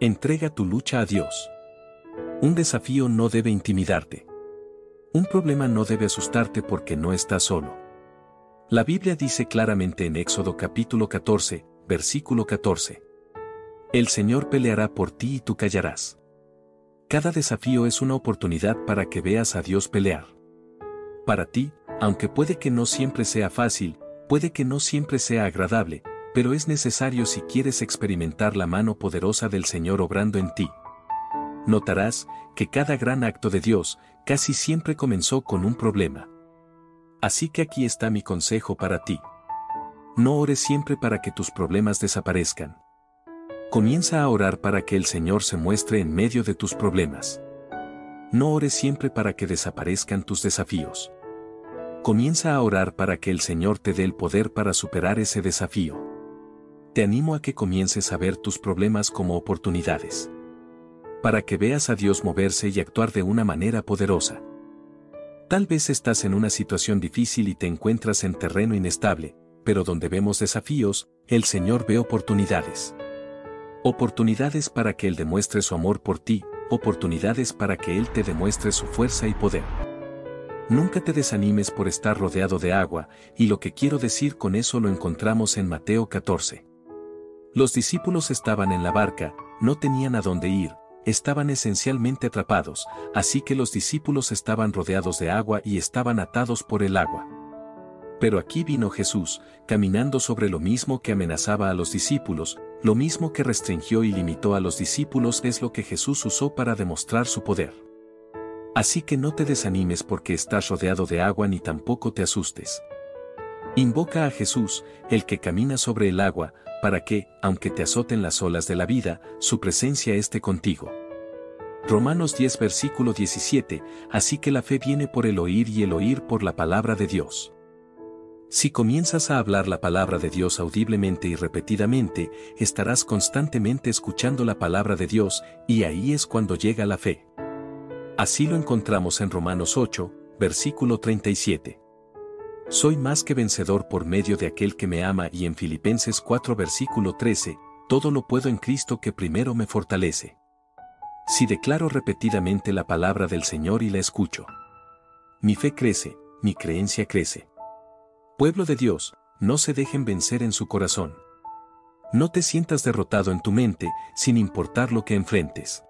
Entrega tu lucha a Dios. Un desafío no debe intimidarte. Un problema no debe asustarte porque no estás solo. La Biblia dice claramente en Éxodo capítulo 14, versículo 14. El Señor peleará por ti y tú callarás. Cada desafío es una oportunidad para que veas a Dios pelear. Para ti, aunque puede que no siempre sea fácil, puede que no siempre sea agradable, pero es necesario si quieres experimentar la mano poderosa del Señor obrando en ti. Notarás que cada gran acto de Dios casi siempre comenzó con un problema. Así que aquí está mi consejo para ti. No ores siempre para que tus problemas desaparezcan. Comienza a orar para que el Señor se muestre en medio de tus problemas. No ores siempre para que desaparezcan tus desafíos. Comienza a orar para que el Señor te dé el poder para superar ese desafío te animo a que comiences a ver tus problemas como oportunidades. Para que veas a Dios moverse y actuar de una manera poderosa. Tal vez estás en una situación difícil y te encuentras en terreno inestable, pero donde vemos desafíos, el Señor ve oportunidades. Oportunidades para que Él demuestre su amor por ti, oportunidades para que Él te demuestre su fuerza y poder. Nunca te desanimes por estar rodeado de agua, y lo que quiero decir con eso lo encontramos en Mateo 14. Los discípulos estaban en la barca, no tenían a dónde ir, estaban esencialmente atrapados, así que los discípulos estaban rodeados de agua y estaban atados por el agua. Pero aquí vino Jesús, caminando sobre lo mismo que amenazaba a los discípulos, lo mismo que restringió y limitó a los discípulos es lo que Jesús usó para demostrar su poder. Así que no te desanimes porque estás rodeado de agua ni tampoco te asustes. Invoca a Jesús, el que camina sobre el agua, para que, aunque te azoten las olas de la vida, su presencia esté contigo. Romanos 10 versículo 17, así que la fe viene por el oír y el oír por la palabra de Dios. Si comienzas a hablar la palabra de Dios audiblemente y repetidamente, estarás constantemente escuchando la palabra de Dios, y ahí es cuando llega la fe. Así lo encontramos en Romanos 8, versículo 37. Soy más que vencedor por medio de aquel que me ama y en Filipenses 4 versículo 13, todo lo puedo en Cristo que primero me fortalece. Si declaro repetidamente la palabra del Señor y la escucho, mi fe crece, mi creencia crece. Pueblo de Dios, no se dejen vencer en su corazón. No te sientas derrotado en tu mente, sin importar lo que enfrentes.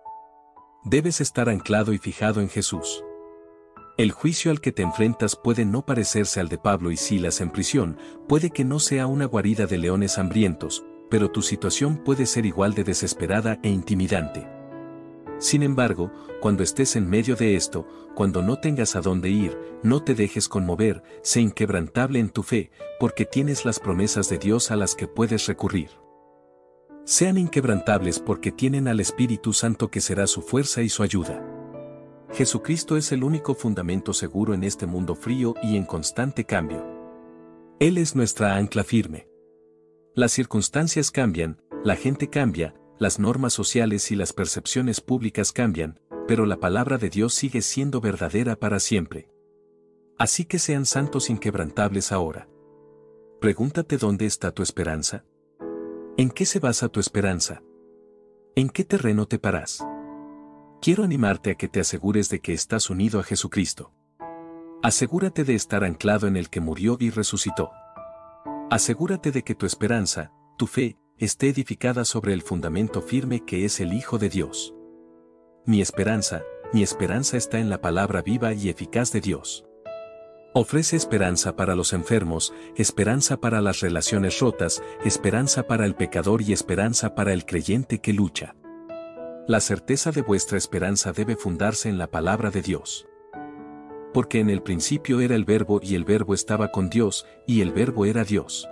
Debes estar anclado y fijado en Jesús. El juicio al que te enfrentas puede no parecerse al de Pablo y Silas en prisión, puede que no sea una guarida de leones hambrientos, pero tu situación puede ser igual de desesperada e intimidante. Sin embargo, cuando estés en medio de esto, cuando no tengas a dónde ir, no te dejes conmover, sé inquebrantable en tu fe, porque tienes las promesas de Dios a las que puedes recurrir. Sean inquebrantables porque tienen al Espíritu Santo que será su fuerza y su ayuda. Jesucristo es el único fundamento seguro en este mundo frío y en constante cambio. Él es nuestra ancla firme. Las circunstancias cambian, la gente cambia, las normas sociales y las percepciones públicas cambian, pero la palabra de Dios sigue siendo verdadera para siempre. Así que sean santos inquebrantables ahora. Pregúntate dónde está tu esperanza. ¿En qué se basa tu esperanza? ¿En qué terreno te paras? Quiero animarte a que te asegures de que estás unido a Jesucristo. Asegúrate de estar anclado en el que murió y resucitó. Asegúrate de que tu esperanza, tu fe, esté edificada sobre el fundamento firme que es el Hijo de Dios. Mi esperanza, mi esperanza está en la palabra viva y eficaz de Dios. Ofrece esperanza para los enfermos, esperanza para las relaciones rotas, esperanza para el pecador y esperanza para el creyente que lucha. La certeza de vuestra esperanza debe fundarse en la palabra de Dios. Porque en el principio era el verbo y el verbo estaba con Dios, y el verbo era Dios.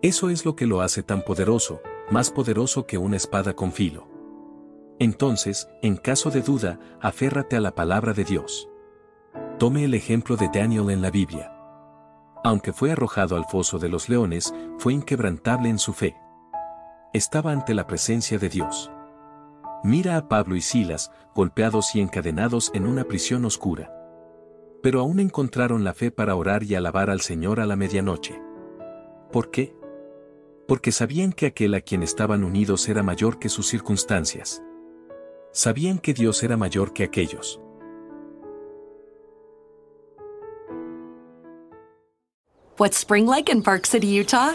Eso es lo que lo hace tan poderoso, más poderoso que una espada con filo. Entonces, en caso de duda, aférrate a la palabra de Dios. Tome el ejemplo de Daniel en la Biblia. Aunque fue arrojado al foso de los leones, fue inquebrantable en su fe. Estaba ante la presencia de Dios. Mira a Pablo y Silas, golpeados y encadenados en una prisión oscura. Pero aún encontraron la fe para orar y alabar al Señor a la medianoche. ¿Por qué? Porque sabían que aquel a quien estaban unidos era mayor que sus circunstancias. Sabían que Dios era mayor que aquellos. What's spring like in Park City, Utah?